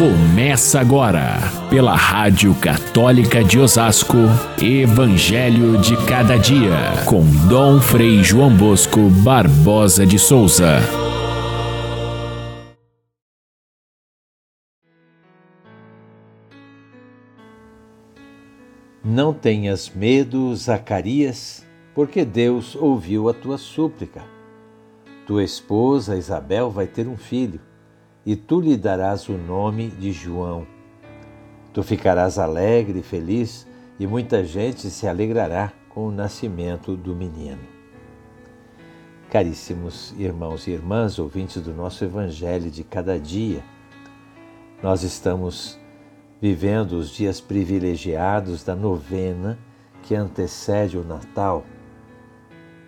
Começa agora, pela Rádio Católica de Osasco, Evangelho de Cada Dia, com Dom Frei João Bosco Barbosa de Souza. Não tenhas medo, Zacarias, porque Deus ouviu a tua súplica. Tua esposa Isabel vai ter um filho e tu lhe darás o nome de João. Tu ficarás alegre e feliz, e muita gente se alegrará com o nascimento do menino. Caríssimos irmãos e irmãs, ouvintes do nosso Evangelho de cada dia, nós estamos vivendo os dias privilegiados da novena que antecede o Natal.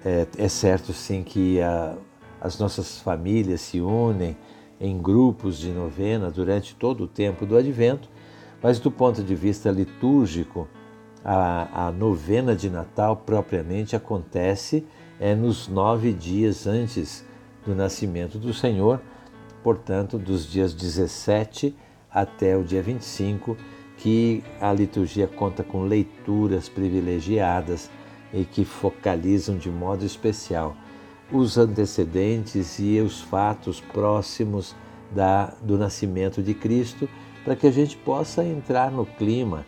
É, é certo, sim, que a, as nossas famílias se unem em grupos de novena durante todo o tempo do advento, mas do ponto de vista litúrgico, a, a novena de Natal propriamente acontece é, nos nove dias antes do nascimento do Senhor, portanto, dos dias 17 até o dia 25, que a liturgia conta com leituras privilegiadas e que focalizam de modo especial os antecedentes e os fatos próximos da, do nascimento de Cristo, para que a gente possa entrar no clima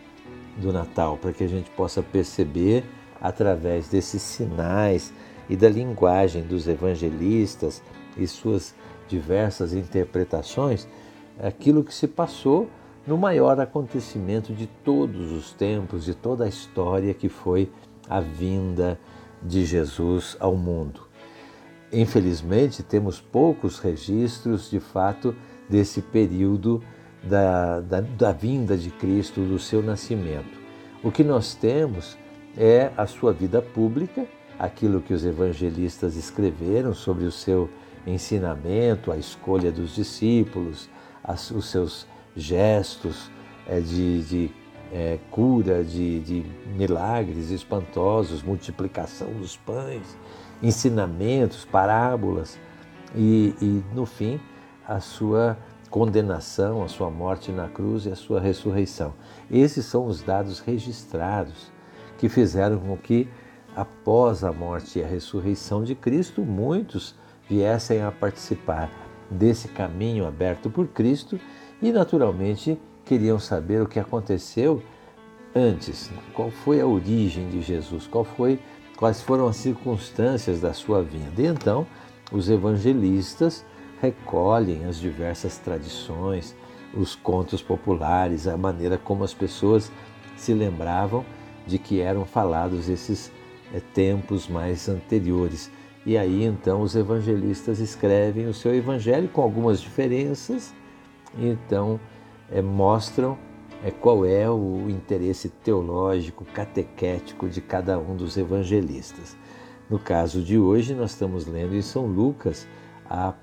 do Natal, para que a gente possa perceber através desses sinais e da linguagem dos evangelistas e suas diversas interpretações aquilo que se passou no maior acontecimento de todos os tempos, de toda a história que foi a vinda de Jesus ao mundo. Infelizmente, temos poucos registros de fato desse período da, da, da, vinda de Cristo, do seu nascimento. O que nós temos é a sua vida pública, aquilo que os evangelistas escreveram sobre o seu ensinamento, a escolha dos discípulos, as, os seus gestos é, de, de é, cura, de, de milagres espantosos, multiplicação dos pães, ensinamentos, parábolas e, e, no fim, a sua condenação, a sua morte na cruz e a sua ressurreição. Esses são os dados registrados que fizeram com que, após a morte e a ressurreição de Cristo, muitos viessem a participar desse caminho aberto por Cristo e, naturalmente, queriam saber o que aconteceu antes, qual foi a origem de Jesus, qual foi, quais foram as circunstâncias da sua vinda. E então, os evangelistas recolhem as diversas tradições, os contos populares, a maneira como as pessoas se lembravam de que eram falados esses é, tempos mais anteriores. E aí então os evangelistas escrevem o seu evangelho com algumas diferenças, e então é, mostram é, qual é o interesse teológico, catequético de cada um dos evangelistas. No caso de hoje, nós estamos lendo em São Lucas a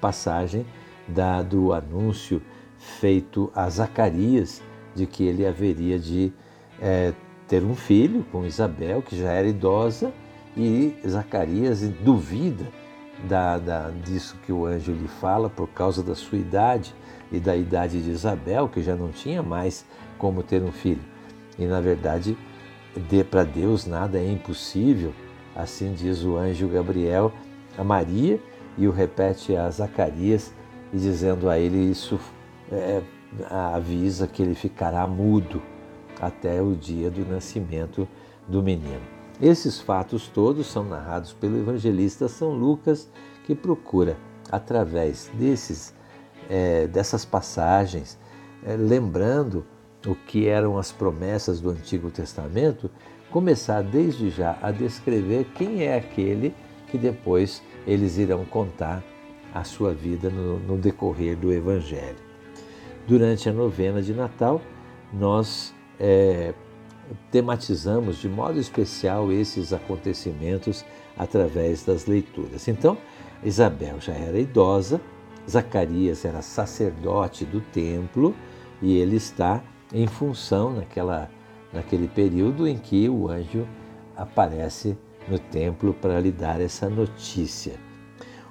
passagem da, do anúncio feito a Zacarias de que ele haveria de é, ter um filho com Isabel, que já era idosa, e Zacarias duvida da, da, disso que o anjo lhe fala por causa da sua idade e da idade de Isabel, que já não tinha mais como ter um filho. E na verdade, de, para Deus nada é impossível, assim diz o anjo Gabriel a Maria e o repete a Zacarias, e dizendo a ele isso é, avisa que ele ficará mudo até o dia do nascimento do menino. Esses fatos todos são narrados pelo evangelista São Lucas, que procura, através desses, é, dessas passagens, é, lembrando o que eram as promessas do Antigo Testamento, começar desde já a descrever quem é aquele que depois eles irão contar a sua vida no, no decorrer do Evangelho. Durante a novena de Natal, nós é, tematizamos de modo especial esses acontecimentos através das leituras. Então, Isabel já era idosa, Zacarias era sacerdote do templo e ele está em função naquela, naquele período em que o anjo aparece no templo para lhe dar essa notícia.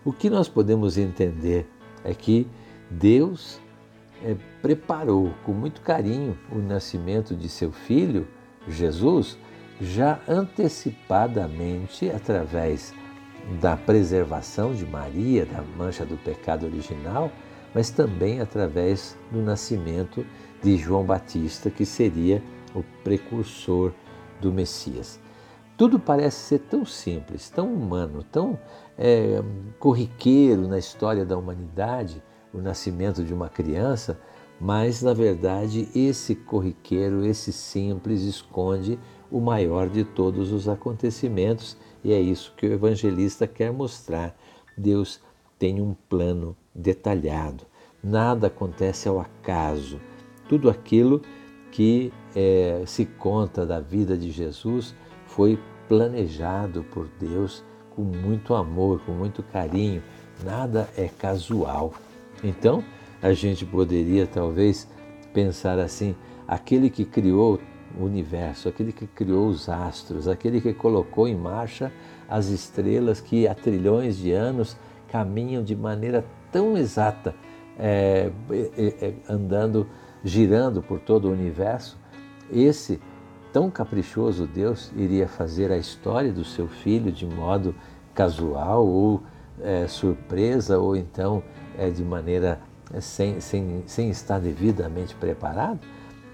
O que nós podemos entender é que Deus é, preparou com muito carinho o nascimento de seu filho, Jesus, já antecipadamente através da preservação de Maria da mancha do pecado original, mas também através do nascimento de João Batista, que seria o precursor do Messias. Tudo parece ser tão simples, tão humano, tão é, corriqueiro na história da humanidade, o nascimento de uma criança, mas na verdade esse corriqueiro, esse simples, esconde o maior de todos os acontecimentos e é isso que o evangelista quer mostrar. Deus tem um plano detalhado, nada acontece ao acaso. Tudo aquilo que é, se conta da vida de Jesus foi planejado por Deus com muito amor, com muito carinho. Nada é casual. Então, a gente poderia talvez pensar assim: aquele que criou o universo, aquele que criou os astros, aquele que colocou em marcha as estrelas que há trilhões de anos caminham de maneira tão exata, é, é, é, andando, girando por todo o universo, esse tão caprichoso Deus iria fazer a história do seu filho de modo casual ou é, surpresa ou então é, de maneira é, sem, sem, sem estar devidamente preparado?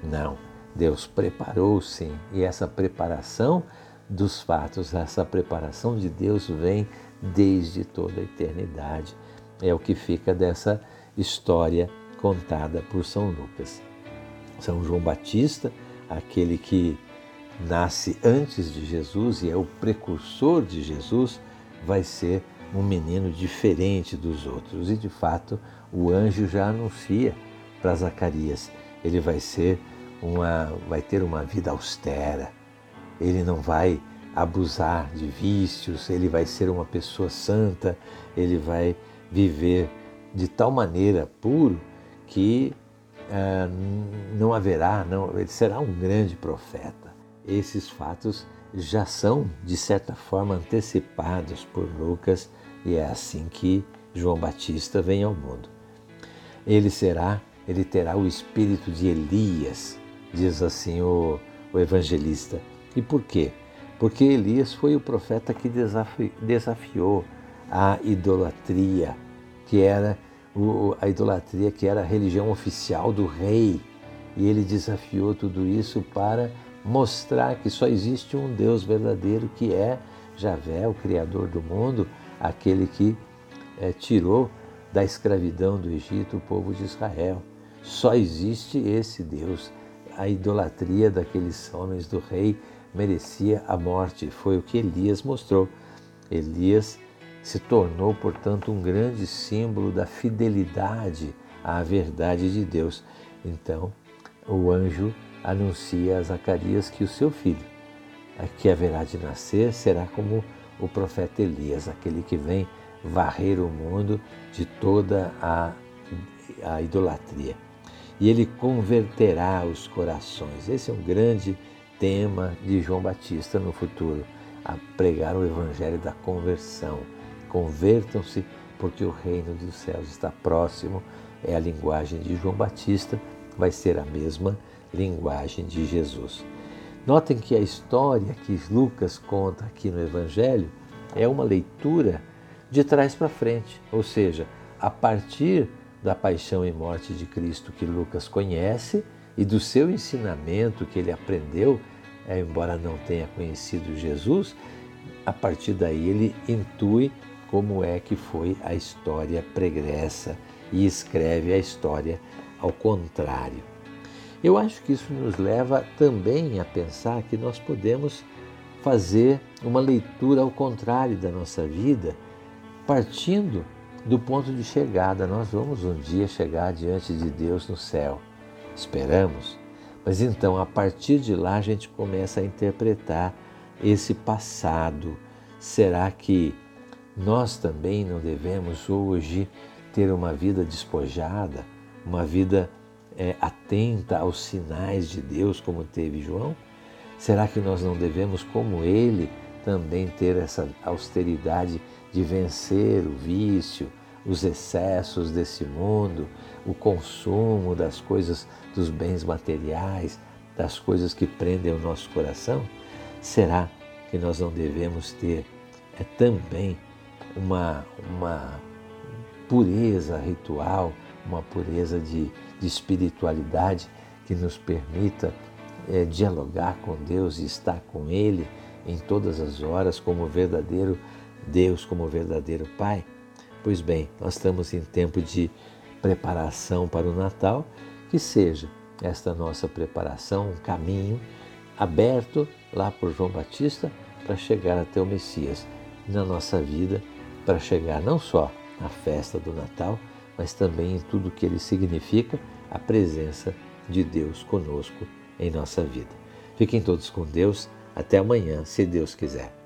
Não, Deus preparou sim, e essa preparação dos fatos, essa preparação de Deus vem desde toda a eternidade. É o que fica dessa história contada por São Lucas. São João Batista, aquele que nasce antes de Jesus e é o precursor de Jesus, vai ser um menino diferente dos outros. E de fato, o anjo já anuncia para Zacarias, ele vai ser uma vai ter uma vida austera. Ele não vai abusar de vícios, ele vai ser uma pessoa santa, ele vai viver de tal maneira puro que uh, não haverá, não, ele será um grande profeta. Esses fatos já são, de certa forma, antecipados por Lucas e é assim que João Batista vem ao mundo. Ele será, ele terá o espírito de Elias, diz assim o, o evangelista. E por quê? Porque Elias foi o profeta que desafiou a idolatria, que era a idolatria que era a religião oficial do rei. E ele desafiou tudo isso para mostrar que só existe um Deus verdadeiro que é Javé, o Criador do mundo, aquele que é, tirou da escravidão do Egito o povo de Israel. Só existe esse Deus. A idolatria daqueles homens do rei merecia a morte. Foi o que Elias mostrou. Elias se tornou, portanto, um grande símbolo da fidelidade à verdade de Deus. Então, o anjo anuncia a Zacarias que o seu filho, que haverá de nascer, será como o profeta Elias, aquele que vem varrer o mundo de toda a, a idolatria. E ele converterá os corações. Esse é um grande tema de João Batista no futuro, a pregar o evangelho da conversão. Convertam-se, porque o reino dos céus está próximo. É a linguagem de João Batista, vai ser a mesma linguagem de Jesus. Notem que a história que Lucas conta aqui no Evangelho é uma leitura de trás para frente, ou seja, a partir da paixão e morte de Cristo que Lucas conhece e do seu ensinamento que ele aprendeu, é, embora não tenha conhecido Jesus, a partir daí ele intui como é que foi a história pregressa e escreve a história ao contrário. Eu acho que isso nos leva também a pensar que nós podemos fazer uma leitura ao contrário da nossa vida, partindo do ponto de chegada. Nós vamos um dia chegar diante de Deus no céu. Esperamos. Mas então, a partir de lá, a gente começa a interpretar esse passado. Será que nós também não devemos hoje ter uma vida despojada, uma vida é, atenta aos sinais de Deus, como teve João? Será que nós não devemos, como ele, também ter essa austeridade de vencer o vício, os excessos desse mundo, o consumo das coisas, dos bens materiais, das coisas que prendem o nosso coração? Será que nós não devemos ter é, também uma, uma pureza ritual, uma pureza de, de espiritualidade que nos permita é, dialogar com Deus e estar com Ele em todas as horas como verdadeiro Deus, como verdadeiro Pai? Pois bem, nós estamos em tempo de preparação para o Natal, que seja esta nossa preparação um caminho aberto lá por João Batista para chegar até o Messias na nossa vida, para chegar não só na festa do Natal, mas também em tudo que ele significa, a presença de Deus conosco em nossa vida. Fiquem todos com Deus. Até amanhã, se Deus quiser.